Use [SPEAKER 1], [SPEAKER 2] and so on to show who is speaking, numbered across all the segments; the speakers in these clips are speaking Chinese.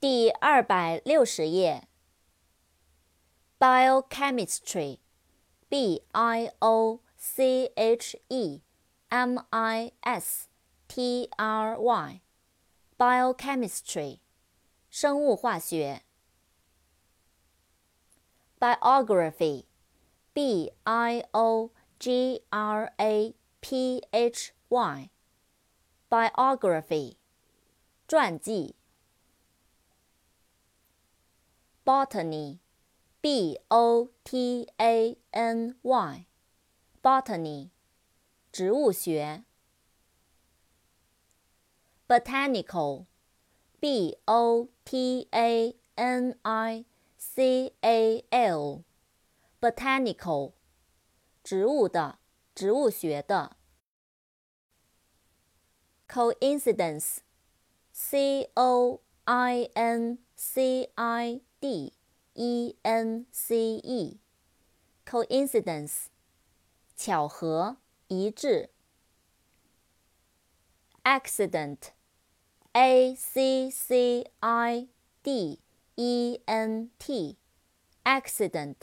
[SPEAKER 1] 第二百六十页 biochemistry biochemistry biochemistry 生物化学 biography biography biography，传记。Botany, b o t a n y, botany, 植物学。Botanical, b o t a n i c a l, botanical, 植物的，植物学的。Coincidence, c o i n c i D E N C E，coincidence，巧合，一致。Accident，A C C I D E N T，accident，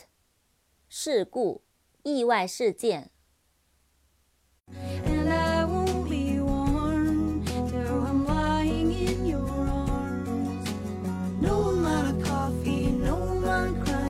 [SPEAKER 1] 事故，意外事件。